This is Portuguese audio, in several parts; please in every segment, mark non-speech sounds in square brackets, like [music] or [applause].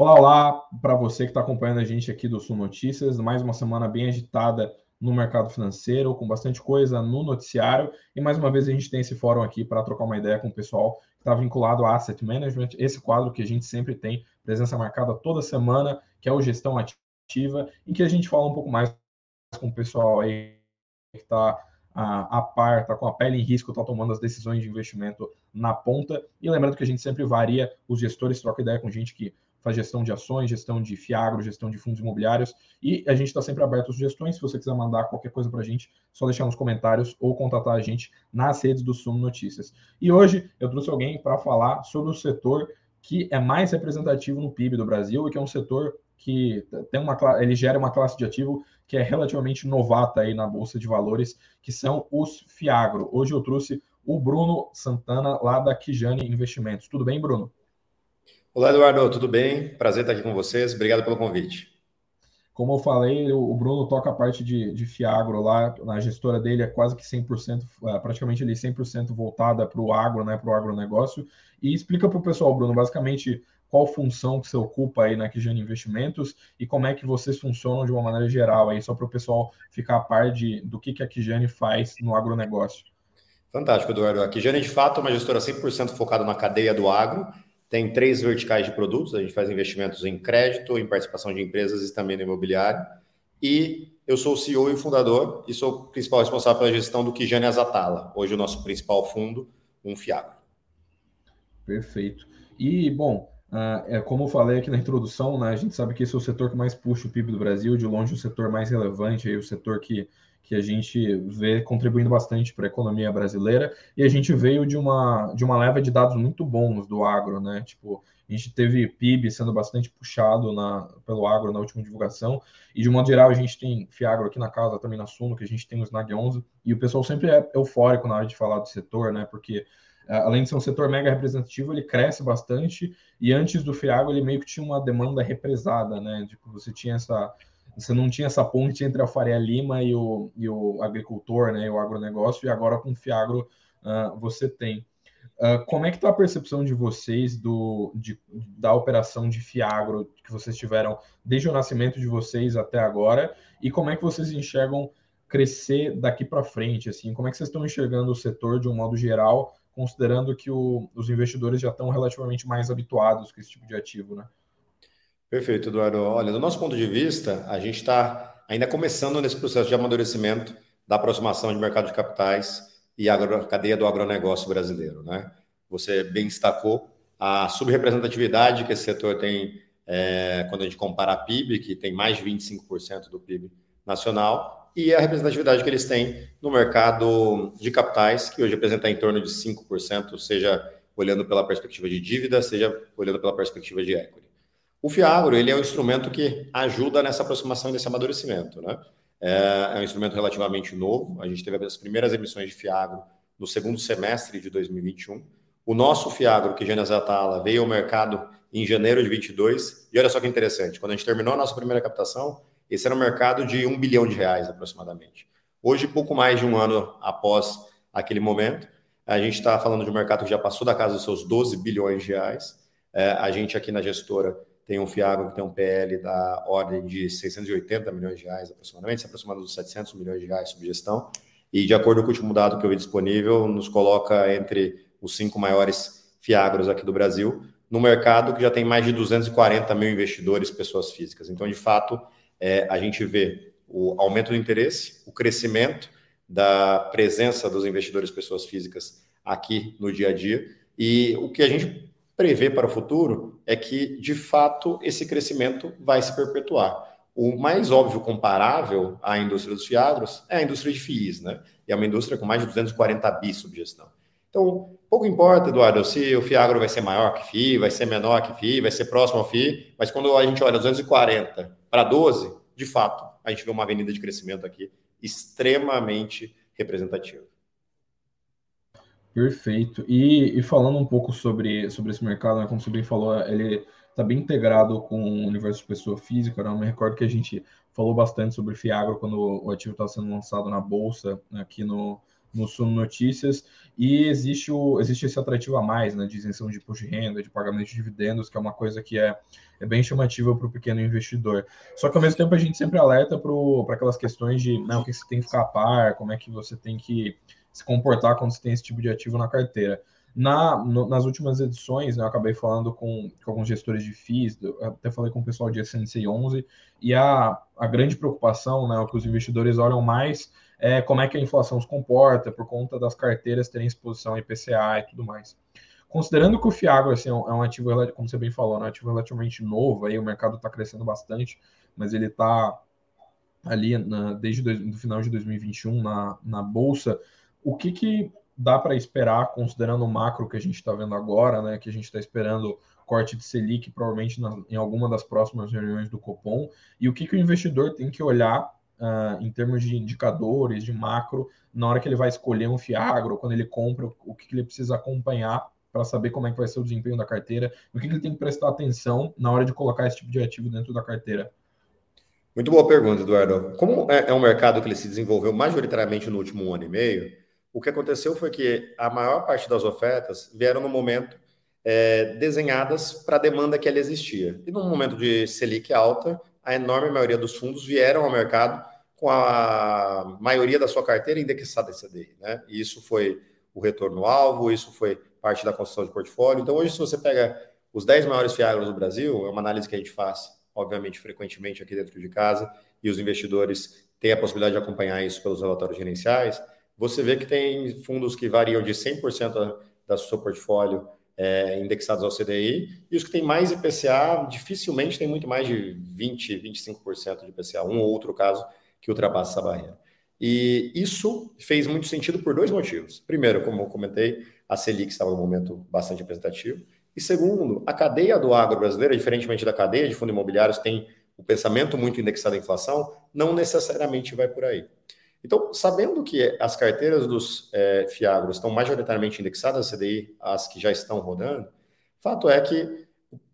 Olá, olá para você que está acompanhando a gente aqui do Sul Notícias, mais uma semana bem agitada no mercado financeiro, com bastante coisa no noticiário. E mais uma vez a gente tem esse fórum aqui para trocar uma ideia com o pessoal que está vinculado a Asset Management, esse quadro que a gente sempre tem presença marcada toda semana, que é o Gestão Ativa, em que a gente fala um pouco mais com o pessoal aí que está a, a par, está com a pele em risco, está tomando as decisões de investimento na ponta. E lembrando que a gente sempre varia, os gestores troca ideia com gente que faz gestão de ações, gestão de fiagro, gestão de fundos imobiliários, e a gente está sempre aberto às sugestões. Se você quiser mandar qualquer coisa para a gente, só deixar nos comentários ou contatar a gente nas redes do Sumo Notícias. E hoje eu trouxe alguém para falar sobre o setor que é mais representativo no PIB do Brasil e que é um setor que tem uma ele gera uma classe de ativo que é relativamente novata aí na bolsa de valores, que são os Fiagro. Hoje eu trouxe o Bruno Santana lá da Kijane Investimentos. Tudo bem, Bruno? Olá, Eduardo, tudo bem? Prazer estar aqui com vocês. Obrigado pelo convite. Como eu falei, o Bruno toca a parte de, de Fiagro lá, na gestora dele é quase que 100%, é, praticamente ele 100% voltada para o agro, né, para o agronegócio. E explica para o pessoal, Bruno, basicamente qual função que você ocupa aí na Kijane Investimentos e como é que vocês funcionam de uma maneira geral aí, só para o pessoal ficar a par de, do que, que a Kijane faz no agronegócio. Fantástico, Eduardo. A Kijane, de fato, é uma gestora 100% focada na cadeia do agro, tem três verticais de produtos, a gente faz investimentos em crédito, em participação de empresas e também no imobiliário. E eu sou o CEO e fundador e sou o principal responsável pela gestão do Kijane Azatala, hoje o nosso principal fundo, um Fiagro. Perfeito. E, bom, uh, é, como eu falei aqui na introdução, né, a gente sabe que esse é o setor que mais puxa o PIB do Brasil, de longe o setor mais relevante, aí, o setor que que a gente vê contribuindo bastante para a economia brasileira, e a gente veio de uma, de uma leva de dados muito bons do agro, né? Tipo, a gente teve PIB sendo bastante puxado na, pelo agro na última divulgação, e de modo geral a gente tem Fiagro aqui na casa, também na Suno, que a gente tem o Snag 11, e o pessoal sempre é eufórico na hora de falar do setor, né? Porque além de ser um setor mega representativo, ele cresce bastante, e antes do Fiagro ele meio que tinha uma demanda represada, né? Tipo, você tinha essa você não tinha essa ponte entre a Faria Lima e o, e o agricultor, né, e o agronegócio, e agora com o Fiagro uh, você tem. Uh, como é que está a percepção de vocês do, de, da operação de Fiagro que vocês tiveram desde o nascimento de vocês até agora? E como é que vocês enxergam crescer daqui para frente? Assim, como é que vocês estão enxergando o setor de um modo geral, considerando que o, os investidores já estão relativamente mais habituados com esse tipo de ativo, né? Perfeito, Eduardo. Olha, do nosso ponto de vista, a gente está ainda começando nesse processo de amadurecimento da aproximação de mercado de capitais e a cadeia do agronegócio brasileiro. Né? Você bem destacou a subrepresentatividade que esse setor tem é, quando a gente compara a PIB, que tem mais de 25% do PIB nacional, e a representatividade que eles têm no mercado de capitais, que hoje representa em torno de 5%, seja olhando pela perspectiva de dívida, seja olhando pela perspectiva de equity. O Fiagro ele é um instrumento que ajuda nessa aproximação e nesse amadurecimento. Né? É, é um instrumento relativamente novo. A gente teve as primeiras emissões de Fiagro no segundo semestre de 2021. O nosso Fiagro, que Gênesis Atala, veio ao mercado em janeiro de 22. E olha só que interessante, quando a gente terminou a nossa primeira captação, esse era um mercado de um bilhão de reais aproximadamente. Hoje, pouco mais de um ano após aquele momento, a gente está falando de um mercado que já passou da casa dos seus 12 bilhões de reais. É, a gente aqui na gestora tem um Fiagro que tem um PL da ordem de 680 milhões de reais aproximadamente, se aproximando dos 700 milhões de reais sob gestão, e de acordo com o último dado que eu vi disponível, nos coloca entre os cinco maiores Fiagros aqui do Brasil, no mercado que já tem mais de 240 mil investidores, pessoas físicas. Então, de fato, é, a gente vê o aumento do interesse, o crescimento da presença dos investidores, pessoas físicas aqui no dia a dia, e o que a gente prevê para o futuro é que, de fato, esse crescimento vai se perpetuar. O mais óbvio comparável à indústria dos fiagros é a indústria de FIIs, né? E é uma indústria com mais de 240 bi sob gestão. Então, pouco importa, Eduardo, se o fiagro vai ser maior que FII, vai ser menor que FII, vai ser próximo ao FII, mas quando a gente olha 240 para 12, de fato, a gente vê uma avenida de crescimento aqui extremamente representativa. Perfeito. E, e, falando um pouco sobre, sobre esse mercado, né, como você bem falou, ele está bem integrado com o universo de pessoa física. Né? Eu me recordo que a gente falou bastante sobre Fiagro quando o ativo estava sendo lançado na bolsa aqui no, no Suno Notícias, e existe, o, existe esse atrativo a mais, né, de isenção de imposto de renda, de pagamento de dividendos, que é uma coisa que é, é bem chamativa para o pequeno investidor. Só que, ao mesmo tempo, a gente sempre alerta para aquelas questões de não, o que você tem que ficar a par, como é que você tem que se comportar quando você tem esse tipo de ativo na carteira. Na, no, nas últimas edições, né, eu acabei falando com, com, alguns gestores de FIIs, até falei com o pessoal de SNC 11, e a, a grande preocupação, né, o que os investidores olham mais é como é que a inflação se comporta por conta das carteiras terem exposição a IPCA e tudo mais. Considerando que o Fiagro assim, é um é ativo, como você bem falou, é um ativo relativamente novo, aí o mercado está crescendo bastante, mas ele está ali na, desde o final de 2021 na, na bolsa. O que, que dá para esperar, considerando o macro que a gente está vendo agora, né, que a gente está esperando corte de Selic, provavelmente na, em alguma das próximas reuniões do Copom, e o que, que o investidor tem que olhar uh, em termos de indicadores, de macro, na hora que ele vai escolher um Fiagro, quando ele compra, o que, que ele precisa acompanhar para saber como é que vai ser o desempenho da carteira, o que, que ele tem que prestar atenção na hora de colocar esse tipo de ativo dentro da carteira. Muito boa pergunta, Eduardo. Como é, é um mercado que ele se desenvolveu majoritariamente no último ano e meio, o que aconteceu foi que a maior parte das ofertas vieram no momento é, desenhadas para a demanda que ela existia. E no momento de Selic alta, a enorme maioria dos fundos vieram ao mercado com a maioria da sua carteira indexada em CDI. Né? E isso foi o retorno-alvo, isso foi parte da construção de portfólio. Então, hoje, se você pega os 10 maiores fiagros do Brasil, é uma análise que a gente faz, obviamente, frequentemente aqui dentro de casa, e os investidores têm a possibilidade de acompanhar isso pelos relatórios gerenciais você vê que tem fundos que variam de 100% da seu portfólio é, indexados ao CDI, e os que têm mais IPCA dificilmente tem muito mais de 20%, 25% de IPCA, um ou outro caso que ultrapassa essa barreira. E isso fez muito sentido por dois motivos. Primeiro, como eu comentei, a Selic estava num momento bastante representativo. E segundo, a cadeia do agro brasileiro, diferentemente da cadeia de fundos imobiliários, tem o pensamento muito indexado à inflação, não necessariamente vai por aí. Então, sabendo que as carteiras dos é, Fiagros estão majoritariamente indexadas a CDI, as que já estão rodando, fato é que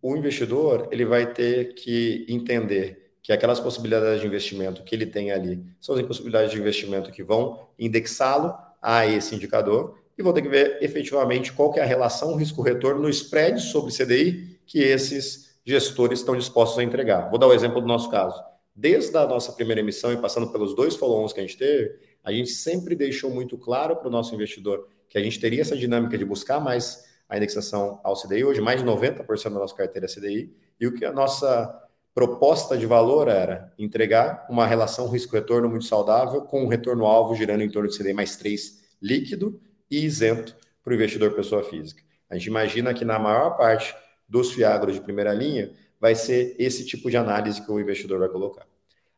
o investidor ele vai ter que entender que aquelas possibilidades de investimento que ele tem ali são as possibilidades de investimento que vão indexá-lo a esse indicador e vão ter que ver efetivamente qual que é a relação risco-retorno no spread sobre CDI que esses gestores estão dispostos a entregar. Vou dar o um exemplo do nosso caso desde a nossa primeira emissão e passando pelos dois follow-ons que a gente teve, a gente sempre deixou muito claro para o nosso investidor que a gente teria essa dinâmica de buscar mais a indexação ao CDI. Hoje, mais de 90% da nossa carteira é CDI. E o que a nossa proposta de valor era entregar uma relação risco-retorno muito saudável, com um retorno-alvo girando em torno de CDI mais 3 líquido e isento para o investidor pessoa física. A gente imagina que na maior parte dos fiagros de primeira linha, vai ser esse tipo de análise que o investidor vai colocar.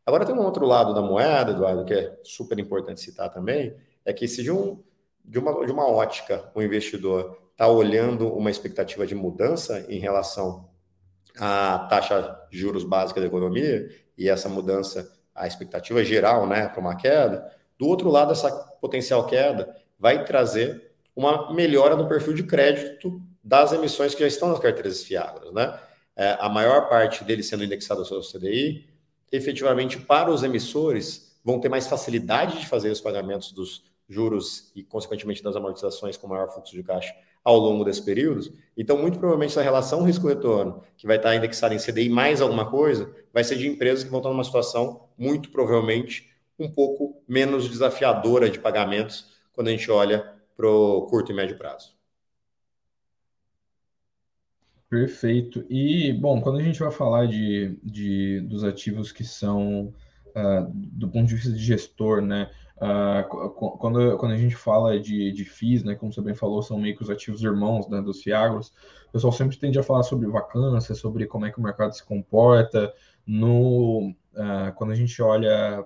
Agora tem um outro lado da moeda, Eduardo, que é super importante citar também, é que se de, um, de, uma, de uma ótica o investidor está olhando uma expectativa de mudança em relação à taxa de juros básica da economia, e essa mudança, a expectativa geral né, para uma queda, do outro lado, essa potencial queda vai trazer uma melhora no perfil de crédito das emissões que já estão nas carteiras fiáveis, né? É, a maior parte deles sendo indexados ao CDI, efetivamente para os emissores vão ter mais facilidade de fazer os pagamentos dos juros e, consequentemente, das amortizações com maior fluxo de caixa ao longo desses períodos. Então, muito provavelmente, essa relação risco-retorno, que vai estar indexada em CDI mais alguma coisa, vai ser de empresas que vão estar numa situação, muito provavelmente, um pouco menos desafiadora de pagamentos quando a gente olha para o curto e médio prazo. Perfeito. E, bom, quando a gente vai falar de, de dos ativos que são, uh, do ponto de vista de gestor, né? Uh, quando, quando a gente fala de, de FIIs, né, como você bem falou, são meio que os ativos irmãos né, dos FIAGROS, o pessoal sempre tende a falar sobre vacância, sobre como é que o mercado se comporta. No, uh, quando a gente olha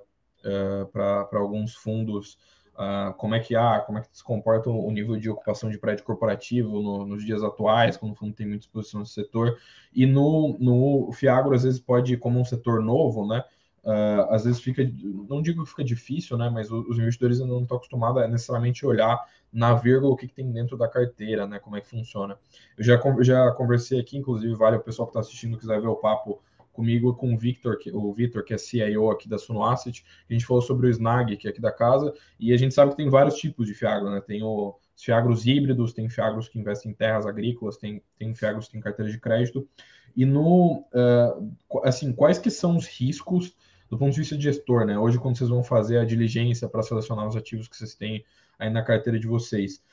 para alguns fundos Uh, como é que há, como é que se comporta o nível de ocupação de prédio corporativo no, nos dias atuais, quando não tem muita exposição no setor. E no, no Fiagro, às vezes, pode, como um setor novo, né? Uh, às vezes fica, não digo que fica difícil, né? Mas os investidores ainda não estão acostumados a necessariamente olhar na vírgula o que, que, tem dentro da carteira, né? Como é que funciona. Eu já, já conversei aqui, inclusive, vale o pessoal que está assistindo quiser ver o papo comigo com o Victor, que, o Victor, que é CIO aqui da Suno Asset. A gente falou sobre o Snag, que é aqui da casa, e a gente sabe que tem vários tipos de Fiagro, né? Tem o, os Fiagros híbridos, tem Fiagros que investem em terras agrícolas, tem, tem Fiagros que têm carteira de crédito. E no, uh, assim, quais que são os riscos do ponto de vista de gestor, né? Hoje, quando vocês vão fazer a diligência para selecionar os ativos que vocês têm aí na carteira de vocês,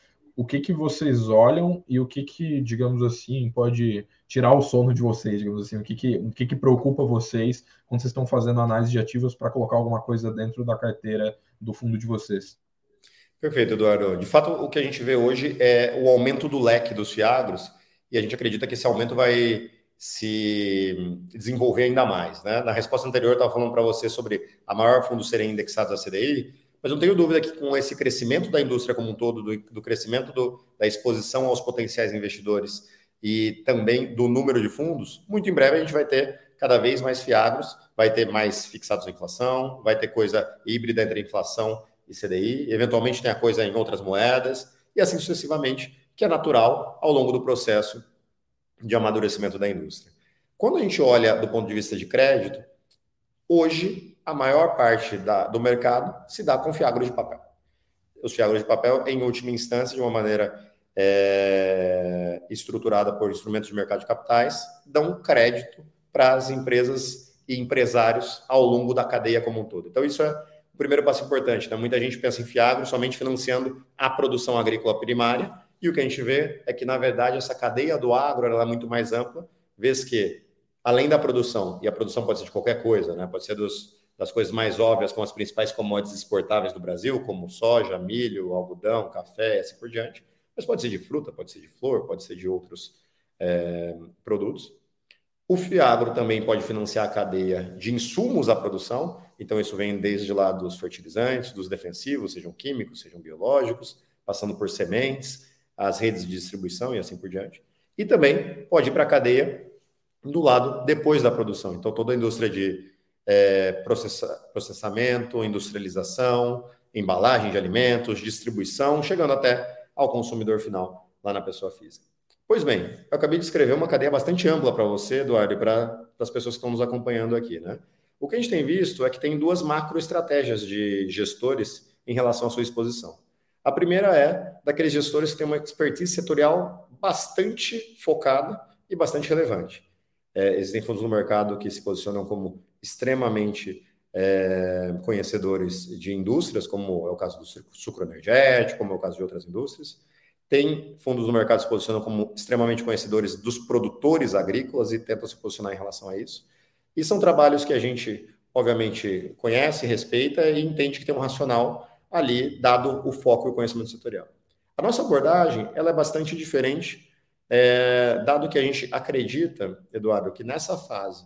o que que vocês olham e o que que, digamos assim, pode tirar o sono de vocês, digamos assim, o que que, o que, que preocupa vocês quando vocês estão fazendo análise de ativos para colocar alguma coisa dentro da carteira do fundo de vocês? Perfeito, Eduardo. De fato, o que a gente vê hoje é o aumento do leque dos fiagros e a gente acredita que esse aumento vai se desenvolver ainda mais. Né? Na resposta anterior, eu estava falando para você sobre a maior fundo serem indexados à CDI, mas não tenho dúvida que com esse crescimento da indústria como um todo, do, do crescimento do, da exposição aos potenciais investidores e também do número de fundos, muito em breve a gente vai ter cada vez mais fiagros, vai ter mais fixados em inflação, vai ter coisa híbrida entre inflação e CDI, eventualmente tem a coisa em outras moedas, e assim sucessivamente, que é natural ao longo do processo de amadurecimento da indústria. Quando a gente olha do ponto de vista de crédito, hoje a maior parte da, do mercado se dá com fiagro de papel. Os fiagros de papel, em última instância, de uma maneira é, estruturada por instrumentos de mercado de capitais, dão crédito para as empresas e empresários ao longo da cadeia como um todo. Então, isso é o primeiro passo importante. Né? Muita gente pensa em fiagro somente financiando a produção agrícola primária, e o que a gente vê é que, na verdade, essa cadeia do agro é muito mais ampla, vez que, além da produção, e a produção pode ser de qualquer coisa, né? pode ser dos, das coisas mais óbvias, como as principais commodities exportáveis do Brasil, como soja, milho, algodão, café, e assim por diante, mas pode ser de fruta, pode ser de flor, pode ser de outros é, produtos. O Fiagro também pode financiar a cadeia de insumos à produção, então isso vem desde lá dos fertilizantes, dos defensivos, sejam químicos, sejam biológicos, passando por sementes, as redes de distribuição e assim por diante. E também pode ir para a cadeia do lado depois da produção. Então, toda a indústria de é, processa, processamento, industrialização, embalagem de alimentos, distribuição, chegando até ao consumidor final, lá na pessoa física. Pois bem, eu acabei de escrever uma cadeia bastante ampla para você, Eduardo, e para as pessoas que estão nos acompanhando aqui. Né? O que a gente tem visto é que tem duas macroestratégias de gestores em relação à sua exposição. A primeira é daqueles gestores que têm uma expertise setorial bastante focada e bastante relevante. É, existem fundos no mercado que se posicionam como extremamente é, conhecedores de indústrias, como é o caso do sucro energético, como é o caso de outras indústrias. Tem fundos no mercado se posicionam como extremamente conhecedores dos produtores agrícolas e tentam se posicionar em relação a isso. E são trabalhos que a gente, obviamente, conhece, respeita e entende que tem um racional ali, dado o foco e o conhecimento setorial. A nossa abordagem ela é bastante diferente, é, dado que a gente acredita, Eduardo, que nessa fase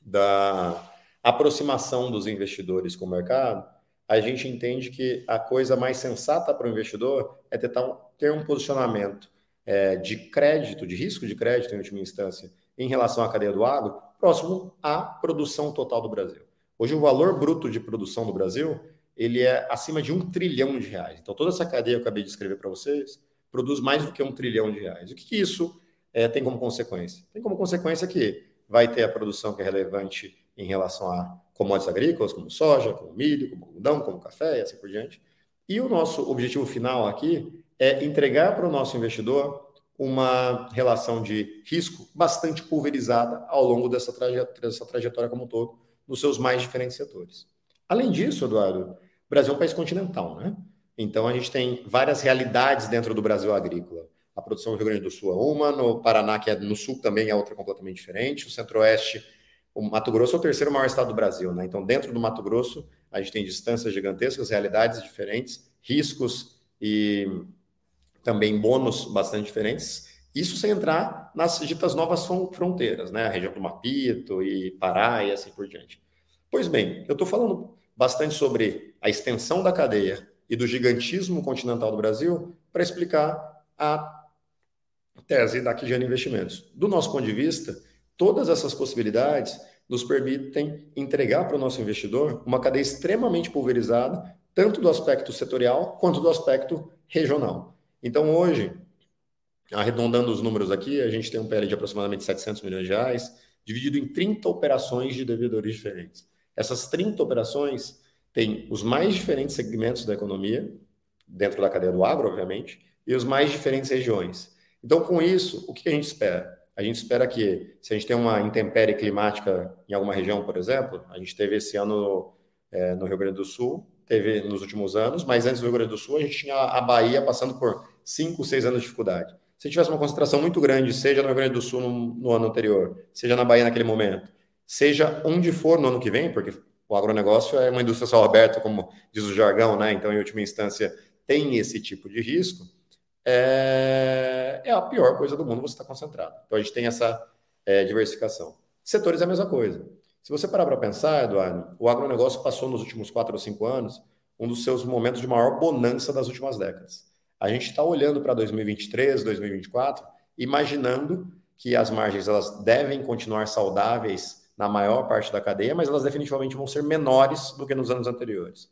da aproximação dos investidores com o mercado, a gente entende que a coisa mais sensata para o investidor é tentar ter um posicionamento é, de crédito, de risco de crédito, em última instância, em relação à cadeia do agro, próximo à produção total do Brasil. Hoje, o valor bruto de produção do Brasil ele é acima de um trilhão de reais. Então, toda essa cadeia que eu acabei de escrever para vocês produz mais do que um trilhão de reais. O que, que isso é, tem como consequência? Tem como consequência que vai ter a produção que é relevante em relação a commodities agrícolas, como soja, como milho, como algodão, como café e assim por diante. E o nosso objetivo final aqui é entregar para o nosso investidor uma relação de risco bastante pulverizada ao longo dessa trajetória, dessa trajetória como um todo, nos seus mais diferentes setores. Além disso, Eduardo, o Brasil é um país continental, né? Então a gente tem várias realidades dentro do Brasil agrícola. A produção do Rio Grande do Sul é uma, no Paraná, que é no sul, também é outra completamente diferente. O Centro-Oeste, o Mato Grosso é o terceiro maior estado do Brasil, né? Então, dentro do Mato Grosso, a gente tem distâncias gigantescas, realidades diferentes, riscos e também bônus bastante diferentes. Isso sem entrar nas ditas novas fronteiras, né? A região do Mapito e Pará e assim por diante. Pois bem, eu estou falando bastante sobre a extensão da cadeia e do gigantismo continental do Brasil para explicar a tese da Quijana Investimentos. Do nosso ponto de vista, todas essas possibilidades nos permitem entregar para o nosso investidor uma cadeia extremamente pulverizada, tanto do aspecto setorial quanto do aspecto regional. Então, hoje, arredondando os números aqui, a gente tem um PL de aproximadamente 700 milhões de reais, dividido em 30 operações de devedores diferentes. Essas 30 operações têm os mais diferentes segmentos da economia, dentro da cadeia do agro, obviamente, e os mais diferentes regiões. Então, com isso, o que a gente espera? A gente espera que, se a gente tem uma intempérie climática em alguma região, por exemplo, a gente teve esse ano é, no Rio Grande do Sul, teve nos últimos anos, mas antes do Rio Grande do Sul, a gente tinha a Bahia passando por cinco, seis anos de dificuldade. Se tivesse uma concentração muito grande, seja no Rio Grande do Sul no, no ano anterior, seja na Bahia naquele momento, seja onde for no ano que vem, porque o agronegócio é uma indústria só aberta, como diz o jargão, né? Então, em última instância, tem esse tipo de risco é, é a pior coisa do mundo você estar tá concentrado. Então a gente tem essa é, diversificação. Setores é a mesma coisa. Se você parar para pensar, Eduardo, o agronegócio passou nos últimos quatro ou cinco anos um dos seus momentos de maior bonança das últimas décadas. A gente está olhando para 2023, 2024, imaginando que as margens elas devem continuar saudáveis na maior parte da cadeia, mas elas definitivamente vão ser menores do que nos anos anteriores.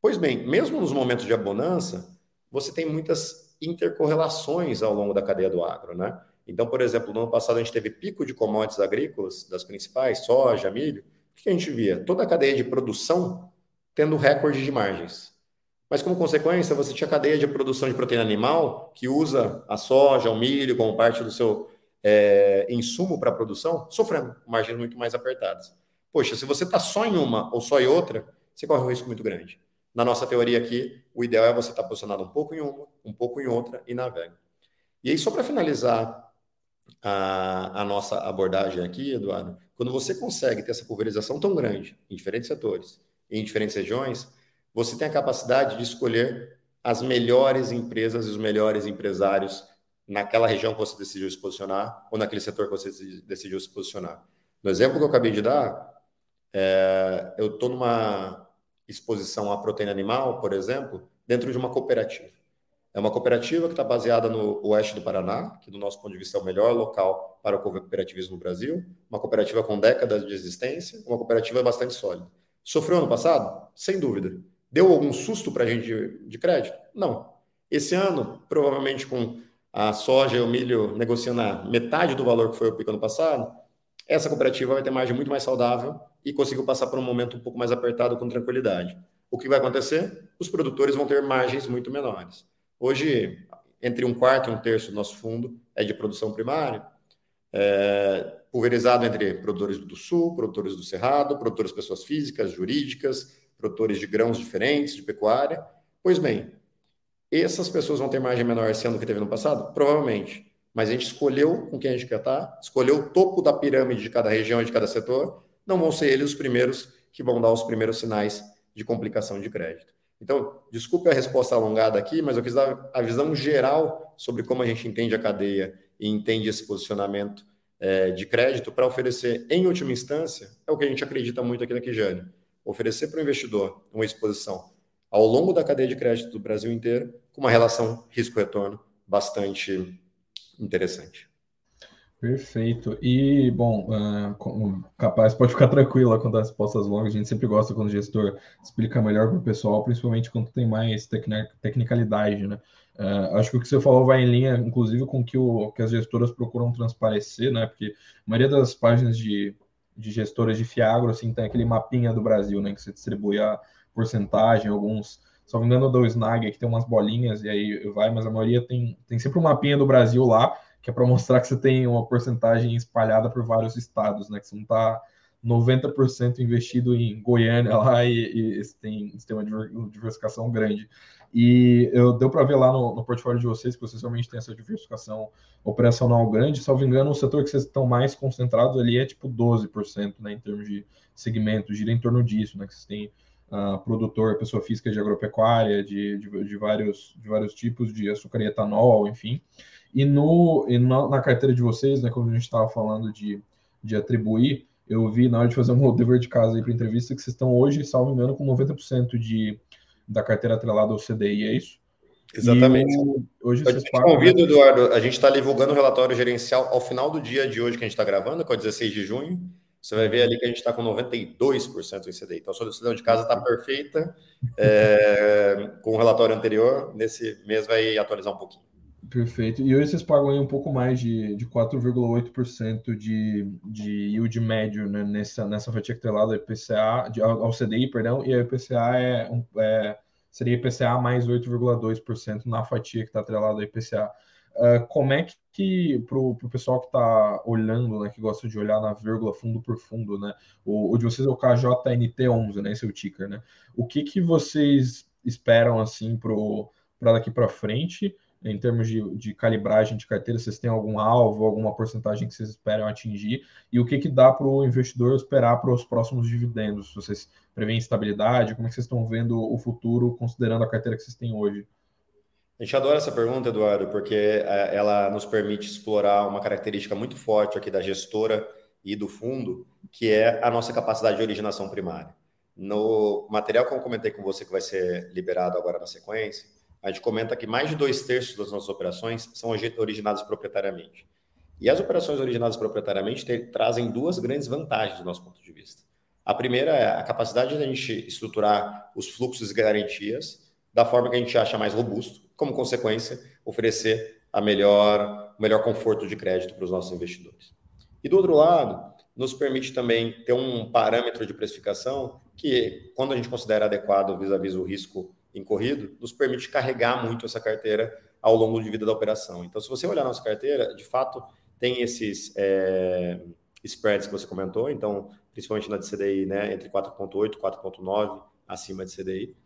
Pois bem, mesmo nos momentos de bonança, você tem muitas intercorrelações ao longo da cadeia do agro, né? Então, por exemplo, no ano passado a gente teve pico de commodities agrícolas, das principais, soja, milho. O que a gente via? Toda a cadeia de produção tendo recorde de margens. Mas, como consequência, você tinha cadeia de produção de proteína animal que usa a soja, o milho como parte do seu é, insumo para produção, sofrendo margens muito mais apertadas. Poxa, se você está só em uma ou só em outra, você corre um risco muito grande. Na nossa teoria aqui, o ideal é você estar posicionado um pouco em uma, um pouco em outra e navega. E aí, só para finalizar a, a, nossa abordagem aqui, Eduardo, quando você consegue ter essa pulverização tão grande em diferentes setores, em diferentes regiões, você tem a capacidade de escolher as melhores empresas e os melhores empresários naquela região que você decidiu se posicionar ou naquele setor que você decidiu se posicionar. No exemplo que eu acabei de dar, é, eu estou numa exposição à proteína animal, por exemplo, dentro de uma cooperativa. É uma cooperativa que está baseada no oeste do Paraná, que do nosso ponto de vista é o melhor local para o cooperativismo no Brasil, uma cooperativa com décadas de existência, uma cooperativa bastante sólida. Sofreu ano passado? Sem dúvida. Deu algum susto para a gente de, crédito? Não. Esse ano, provavelmente com a soja e o milho negociando a metade do valor que foi o pico ano passado, essa cooperativa vai ter margem muito mais saudável e conseguiu passar por um momento um pouco mais apertado com tranquilidade. O que vai acontecer? Os produtores vão ter margens muito menores. Hoje, entre um quarto e um terço do nosso fundo é de produção primária, é, pulverizado entre produtores do Sul, produtores do Cerrado, produtores pessoas físicas, jurídicas, produtores de grãos diferentes, de pecuária. Pois bem, essas pessoas vão ter margem menor ano que teve no passado? Provavelmente mas a gente escolheu com quem a gente quer estar, escolheu o topo da pirâmide de cada região e de cada setor, não vão ser eles os primeiros que vão dar os primeiros sinais de complicação de crédito. Então, desculpe a resposta alongada aqui, mas eu quis dar a visão geral sobre como a gente entende a cadeia e entende esse posicionamento é, de crédito para oferecer, em última instância, é o que a gente acredita muito aqui na Kijane, oferecer para o investidor uma exposição ao longo da cadeia de crédito do Brasil inteiro, com uma relação risco-retorno bastante interessante. Perfeito. E, bom, uh, capaz, pode ficar tranquila quando as respostas longas. A gente sempre gosta quando o gestor explica melhor para o pessoal, principalmente quando tem mais tecnicalidade, né? Uh, acho que o que você falou vai em linha, inclusive, com que o que as gestoras procuram transparecer, né? Porque a maioria das páginas de, de gestoras de Fiagro, assim, tem aquele mapinha do Brasil, né? Que você distribui a porcentagem, alguns só me engano, do Snag, que tem umas bolinhas e aí vai, mas a maioria tem, tem sempre um mapinha do Brasil lá, que é para mostrar que você tem uma porcentagem espalhada por vários estados, né? Que você não está 90% investido em Goiânia lá e, e você, tem, tem uma diversificação grande. E eu, deu para ver lá no, no, portfólio de vocês que vocês realmente têm essa diversificação operacional grande. Salvo engano, o setor que vocês estão mais concentrados ali é tipo 12%, né? Em termos de segmento, gira em torno disso, né? Que vocês têm uh, produtor, pessoa física de agropecuária, de, de, de, vários, de vários tipos de açúcar e etanol, enfim. E, no, e na, na carteira de vocês, né, quando a gente estava falando de, de atribuir, eu vi na hora de fazer um [laughs] dever de casa aí para entrevista que vocês estão hoje, salvo engano, com 90% de, da carteira atrelada ao CDI, é isso? Exatamente. E, hoje eu te convido, Eduardo, a gente está divulgando o relatório gerencial ao final do dia de hoje que a gente está gravando, que é 16 de junho. Você vai ver ali que a gente está com 92% em CDI. Então, a sua decisão de casa está perfeita. É, com o relatório anterior, nesse mês vai atualizar um pouquinho. Perfeito. E hoje vocês pagam aí um pouco mais de, de 4,8% de, de yield médio né, nessa, nessa fatia que lá ao IPCA, de, ao CDI, perdão, e a IPCA é, é seria IPCA mais 8,2% na fatia que está atrelada ao IPCA. Uh, como é que, para o pessoal que está olhando, né, que gosta de olhar na vírgula fundo por fundo, né, o, o de vocês é o KJNT11, né, esse é o ticker, né, o que, que vocês esperam, assim, para daqui para frente, em termos de, de, calibragem de carteira, vocês têm algum alvo, alguma porcentagem que vocês esperam atingir, e o que, que dá para o investidor esperar para os próximos dividendos? Vocês prevêem estabilidade? Como é que vocês estão vendo o futuro, considerando a carteira que vocês têm hoje? A gente adora essa pergunta, Eduardo, porque é, ela nos permite explorar uma característica muito forte aqui da gestora e do fundo, que é a nossa capacidade de originação primária. No material que eu comentei com você, que vai ser liberado agora na sequência, a gente comenta que mais de dois terços das nossas operações são originadas proprietariamente. E as operações originadas proprietariamente te, trazem duas grandes vantagens do nosso ponto de vista. A primeira é a capacidade de a gente estruturar os fluxos e garantias da forma que a gente acha mais robusto, como consequência, oferecer a melhor, o melhor conforto de crédito para os nossos investidores. E do outro lado, nos permite também ter um parâmetro de precificação que, quando a gente considera adequado vis-à-vis -vis o risco incorrido, nos permite carregar muito essa carteira ao longo de vida da operação. Então, se você olhar nossa carteira, de fato, tem esses é, spreads que você comentou, então, principalmente na de CDI, né, entre 4.8 e 4.9, acima de CDI,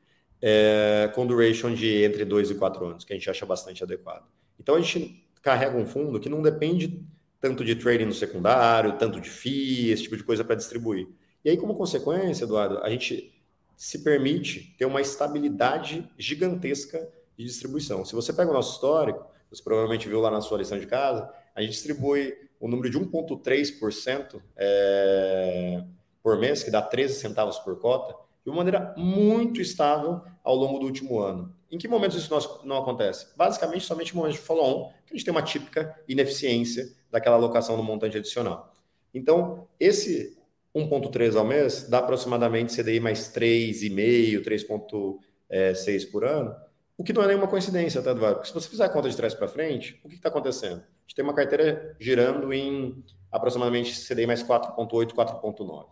é, com duration de entre 2 e 4 anos, que a gente acha bastante adequado. Então, a gente carrega um fundo que não depende tanto de trading no secundário, tanto de FII, esse tipo de coisa para distribuir. E aí, como consequência, Eduardo, a gente se permite ter uma estabilidade gigantesca de distribuição. Se você pega o nosso histórico, você provavelmente viu lá na sua lição de casa, a gente distribui o um número de 1,3% é, por mês, que dá 13 centavos por cota, de uma maneira muito estável ao longo do último ano. Em que momentos isso não, acontece? Basicamente, somente momentos de follow-on, que a gente tem uma típica ineficiência daquela alocação no montante adicional. Então, esse 1,3 ao mês dá aproximadamente CDI mais 3,5, 3,6 por ano, o que não é nenhuma coincidência, tá, Eduardo? Porque se você fizer a conta de trás para frente, o que está acontecendo? A gente tem uma carteira girando em aproximadamente CDI mais 4,8, 4,9.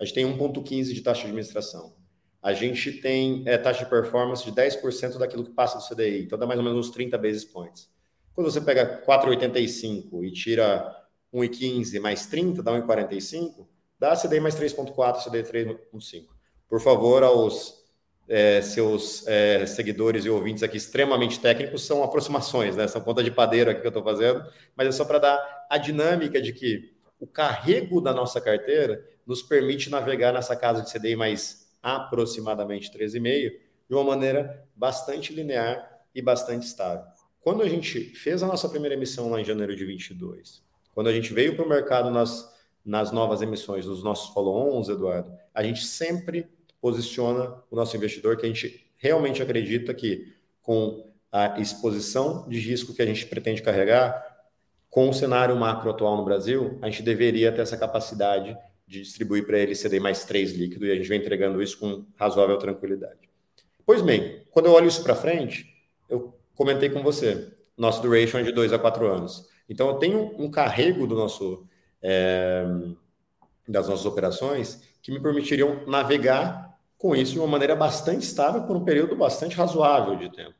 A gente tem 1,15 de taxa de administração. A gente tem é, taxa de performance de 10% daquilo que passa do CDI, então dá mais ou menos uns 30 basis points. Quando você pega 4,85 e tira 1,15 mais 30, dá 1,45, Dá CDI mais 3.4, CDI 3.5. Por favor, aos é, seus é, seguidores e ouvintes aqui extremamente técnicos, são aproximações, né? São conta de padeiro aqui que eu estou fazendo, mas é só para dar a dinâmica de que o carrego da nossa carteira nos permite navegar nessa casa de CDI mais aproximadamente 13,5 de uma maneira bastante linear e bastante estável. Quando a gente fez a nossa primeira emissão lá em janeiro de 22, quando a gente veio para o mercado nas nas novas emissões, nos nossos follow-ons, Eduardo, a gente sempre posiciona o nosso investidor que a gente realmente acredita que com a exposição de risco que a gente pretende carregar, com o cenário macro atual no Brasil, a gente deveria ter essa capacidade de distribuir para ele CD mais 3 líquido e a gente vem entregando isso com razoável tranquilidade. Pois bem, quando eu olho isso para frente, eu comentei com você, nosso duration é de 2 a 4 anos. Então eu tenho um carrego do nosso é, das nossas operações que me permitiriam navegar com isso de uma maneira bastante estável por um período bastante razoável de tempo.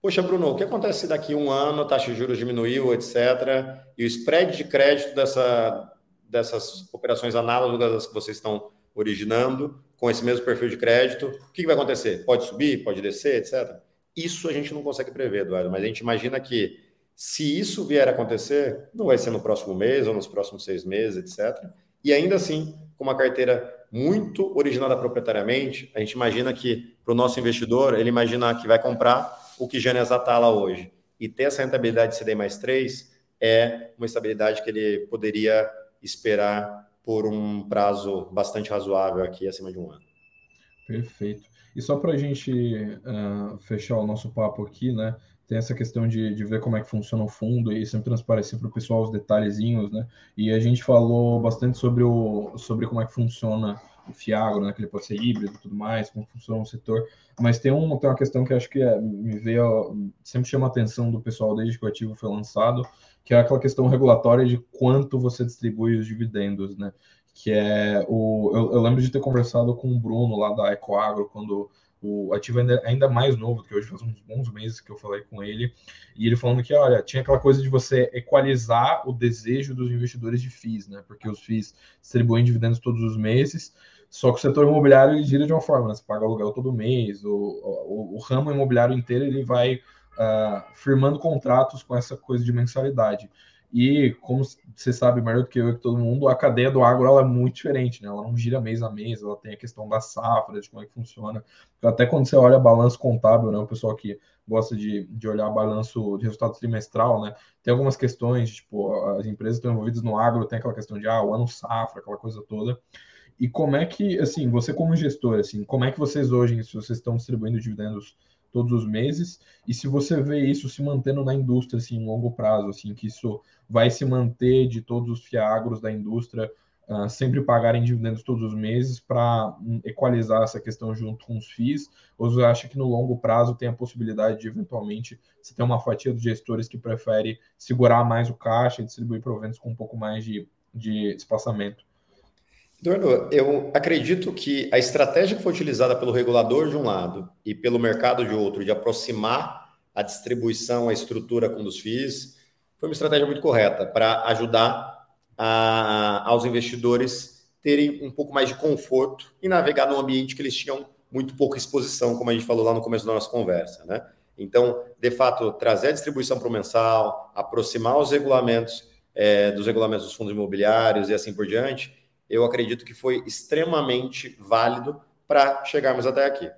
Poxa, Bruno, o que acontece se daqui a um ano a taxa de juros diminuiu, etc., e o spread de crédito dessa, dessas operações análogas às que vocês estão originando, com esse mesmo perfil de crédito, o que vai acontecer? Pode subir, pode descer, etc. Isso a gente não consegue prever, Eduardo, mas a gente imagina que se isso vier a acontecer, não vai ser no próximo mês ou nos próximos seis meses, etc. E ainda assim, com uma carteira muito originada proprietariamente, a gente imagina que para o nosso investidor, ele imagina que vai comprar o que Gênesis está lá hoje. E ter essa rentabilidade de CD mais 3 é uma estabilidade que ele poderia esperar por um prazo bastante razoável aqui, acima de um ano. Perfeito. E só para a gente uh, fechar o nosso papo aqui, né? tem essa questão de, de ver como é que funciona o fundo e sempre transparecer para o pessoal os detalhezinhos, né? E a gente falou bastante sobre, o, sobre como é que funciona o Fiagro, né, que ele pode ser híbrido e tudo mais, como funciona o setor. Mas tem, um, tem uma questão que acho que é, me veio, sempre chama a atenção do pessoal desde que o ativo foi lançado, que é aquela questão regulatória de quanto você distribui os dividendos, né? Que é o. Eu, eu lembro de ter conversado com o Bruno lá da Ecoagro quando o ativo ainda, ainda mais novo, que hoje faz uns bons meses que eu falei com ele, e ele falando que, olha, tinha aquela coisa de você equalizar o desejo dos investidores de FIIs, né? Porque os FIIs distribuem dividendos todos os meses, só que o setor imobiliário ele gira de uma forma, né? Você paga aluguel todo mês, o, o, o ramo imobiliário inteiro ele vai uh, firmando contratos com essa coisa de mensalidade. E como você sabe melhor do que eu e todo mundo, a cadeia do agro ela é muito diferente, né? Ela não gira mês a mês, ela tem a questão da safra, de como é que funciona. Até quando você olha balanço contábil, né? O pessoal que gosta de, de olhar balanço de resultado trimestral, né? Tem algumas questões, tipo, as empresas estão envolvidas no agro, tem aquela questão de ah, o ano safra, aquela coisa toda. E como é que, assim, você como gestor, assim, como é que vocês hoje, se vocês estão distribuindo dividendos todos os meses, e se você vê isso se mantendo na indústria, assim, em longo prazo, assim, que isso vai se manter de todos os fiagros da indústria uh, sempre pagarem dividendos todos os meses para um, equalizar essa questão junto com os FIIs, ou você acha que no longo prazo tem a possibilidade de, eventualmente, você ter uma fatia dos gestores que prefere segurar mais o caixa e distribuir proventos com um pouco mais de, de espaçamento? Eduardo, eu acredito que a estratégia que foi utilizada pelo regulador de um lado e pelo mercado de outro, de aproximar a distribuição, a estrutura com os FIIs, foi uma estratégia muito correta para ajudar a, aos investidores terem um pouco mais de conforto e navegar num ambiente que eles tinham muito pouca exposição, como a gente falou lá no começo da nossa conversa, né? Então, de fato, trazer a distribuição para o mensal, aproximar os regulamentos é, dos regulamentos dos fundos imobiliários e assim por diante, eu acredito que foi extremamente válido para chegarmos até aqui.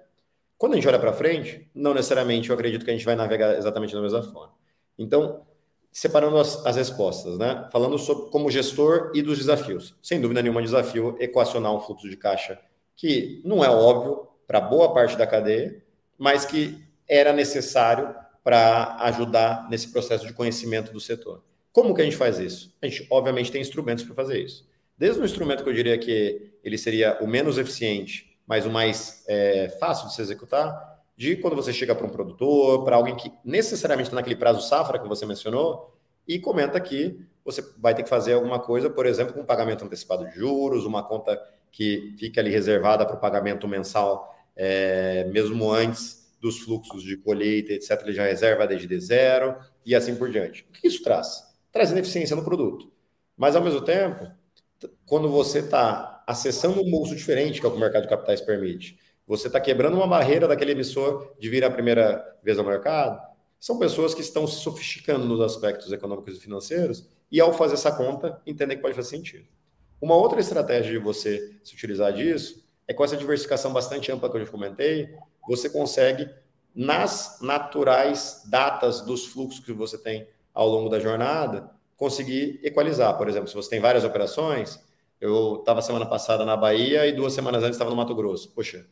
Quando a gente olha para frente, não necessariamente eu acredito que a gente vai navegar exatamente da mesma forma. Então, separando as, as respostas, né? Falando sobre como gestor e dos desafios. Sem dúvida nenhuma, desafio equacionar um fluxo de caixa que não é óbvio para boa parte da cadeia, mas que era necessário para ajudar nesse processo de conhecimento do setor. Como que a gente faz isso? A gente, obviamente, tem instrumentos para fazer isso. Desde um instrumento que eu diria que ele seria o menos eficiente, mas o mais é, fácil de se executar, de quando você chega para um produtor, para alguém que necessariamente está naquele prazo safra que você mencionou, e comenta que você vai ter que fazer alguma coisa, por exemplo, com um pagamento antecipado de juros, uma conta que fica ali reservada para o pagamento mensal, é, mesmo antes dos fluxos de colheita, etc., ele já reserva desde D zero e assim por diante. O que isso traz? Traz ineficiência no produto. Mas, ao mesmo tempo, quando você está acessando um bolso diferente, que é o que o mercado de capitais permite, você está quebrando uma barreira daquele emissor de vir a primeira vez ao mercado, são pessoas que estão se sofisticando nos aspectos econômicos e financeiros e, ao fazer essa conta, entendem que pode fazer sentido. Uma outra estratégia de você se utilizar disso é com essa diversificação bastante ampla que eu já comentei, você consegue, nas naturais datas dos fluxos que você tem ao longo da jornada, conseguir equalizar. Por exemplo, se você tem várias operações, eu estava semana passada na Bahia e duas semanas antes estava no Mato Grosso. Poxa,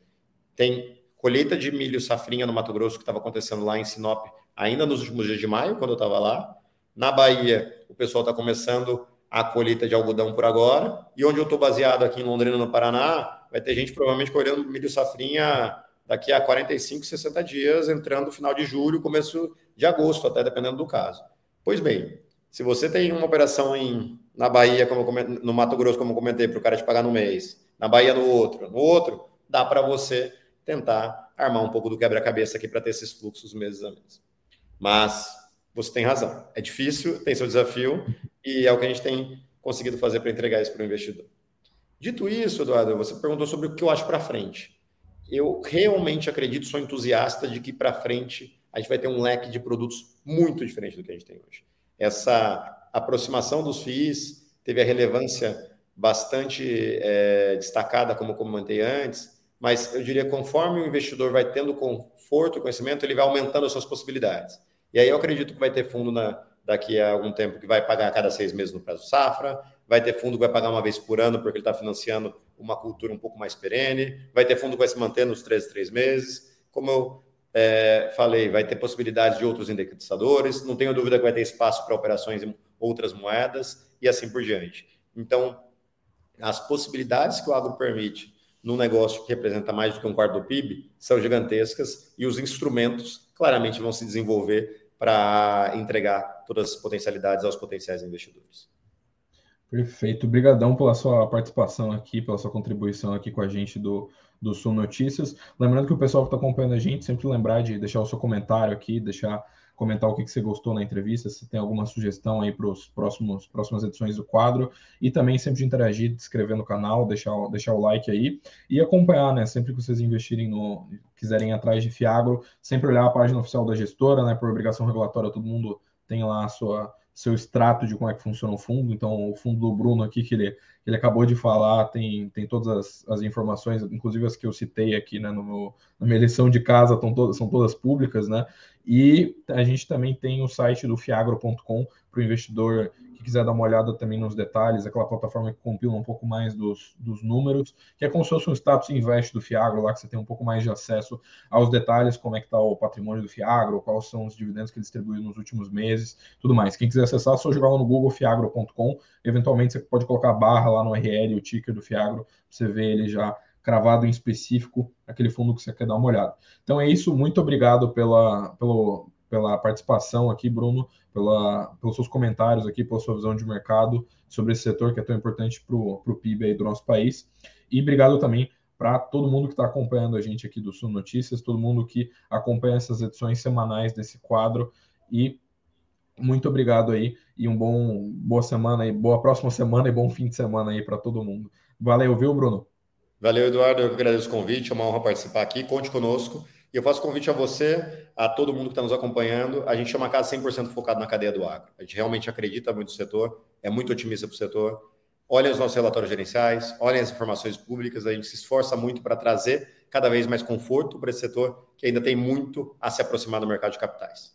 tem colheita de milho safrinha no Mato Grosso que estava acontecendo lá em Sinop ainda nos últimos dias de maio, quando eu estava lá. Na Bahia, o pessoal está começando a colheita de algodão por agora. E onde eu estou baseado aqui em Londrina, no Paraná, vai ter gente provavelmente colhendo milho safrinha daqui a 45, 60 dias, entrando no final de julho, começo de agosto, até dependendo do caso. Pois bem, se você tem uma operação em, na Bahia, como no Mato Grosso, como eu comentei, para o cara te pagar no mês, na Bahia no outro, no outro, dá para você tentar armar um pouco do quebra-cabeça aqui para ter esses fluxos meses a mês. Mas você tem razão. É difícil, tem seu desafio e é o que a gente tem conseguido fazer para entregar isso para o investidor. Dito isso, Eduardo, você perguntou sobre o que eu acho para frente. Eu realmente acredito, sou entusiasta de que para frente a gente vai ter um leque de produtos muito diferente do que a gente tem hoje essa aproximação dos FIIs teve a relevância bastante é, destacada, como comentei antes, mas eu diria conforme o investidor vai tendo conforto, conhecimento, ele vai aumentando as suas possibilidades. E aí eu acredito que vai ter fundo na, daqui a algum tempo que vai pagar a cada seis meses no prazo safra, vai ter fundo que vai pagar uma vez por ano porque ele está financiando uma cultura um pouco mais perene, vai ter fundo que vai se manter nos três, três meses. Como eu é, falei, vai ter possibilidades de outros indexadores, não tenho dúvida que vai ter espaço para operações em outras moedas e assim por diante. Então, as possibilidades que o agro permite num negócio que representa mais do que um quarto do PIB, são gigantescas e os instrumentos claramente vão se desenvolver para entregar todas as potencialidades aos potenciais investidores. Perfeito. Obrigadão pela sua participação aqui, pela sua contribuição aqui com a gente do, do Sul Notícias. Lembrando que o pessoal que está acompanhando a gente, sempre lembrar de deixar o seu comentário aqui, deixar comentar o que, que você gostou na entrevista, se tem alguma sugestão aí para os próximos próximas edições do quadro e também sempre de interagir, de inscrever no canal, deixar, deixar o like aí e acompanhar, né? Sempre que vocês investirem no quiserem ir atrás de Fiagro, sempre olhar a página oficial da gestora, né? Por obrigação regulatória, todo mundo tem lá a sua seu extrato de como é que funciona o fundo. Então, o fundo do Bruno aqui, que ele, ele acabou de falar, tem, tem todas as, as informações, inclusive as que eu citei aqui né, no meu, na minha lição de casa, estão todas, são todas públicas, né? E a gente também tem o site do fiagro.com para o investidor quiser dar uma olhada também nos detalhes, aquela plataforma que compila um pouco mais dos, dos números, que é como se fosse um status invest do Fiagro, lá que você tem um pouco mais de acesso aos detalhes, como é que está o patrimônio do Fiagro, quais são os dividendos que ele distribuiu nos últimos meses, tudo mais. Quem quiser acessar, é só jogar lá no Google fiagro.com, eventualmente você pode colocar barra lá no URL, o ticker do Fiagro, para você ver ele já cravado em específico, aquele fundo que você quer dar uma olhada. Então é isso, muito obrigado pela, pelo, pela participação aqui, Bruno, pela, pelos seus comentários aqui, pela sua visão de mercado sobre esse setor que é tão importante para o PIB do nosso país. E obrigado também para todo mundo que está acompanhando a gente aqui do Sul Notícias, todo mundo que acompanha essas edições semanais desse quadro. E muito obrigado aí e um bom boa semana aí, boa próxima semana e bom fim de semana aí para todo mundo. Valeu, viu, Bruno? Valeu, Eduardo. Eu agradeço o convite, é uma honra participar aqui. Conte conosco. E eu faço convite a você, a todo mundo que está nos acompanhando. A gente é uma casa 100% focada na cadeia do agro. A gente realmente acredita muito no setor, é muito otimista para o setor. Olhem os nossos relatórios gerenciais, olhem as informações públicas. A gente se esforça muito para trazer cada vez mais conforto para esse setor que ainda tem muito a se aproximar do mercado de capitais.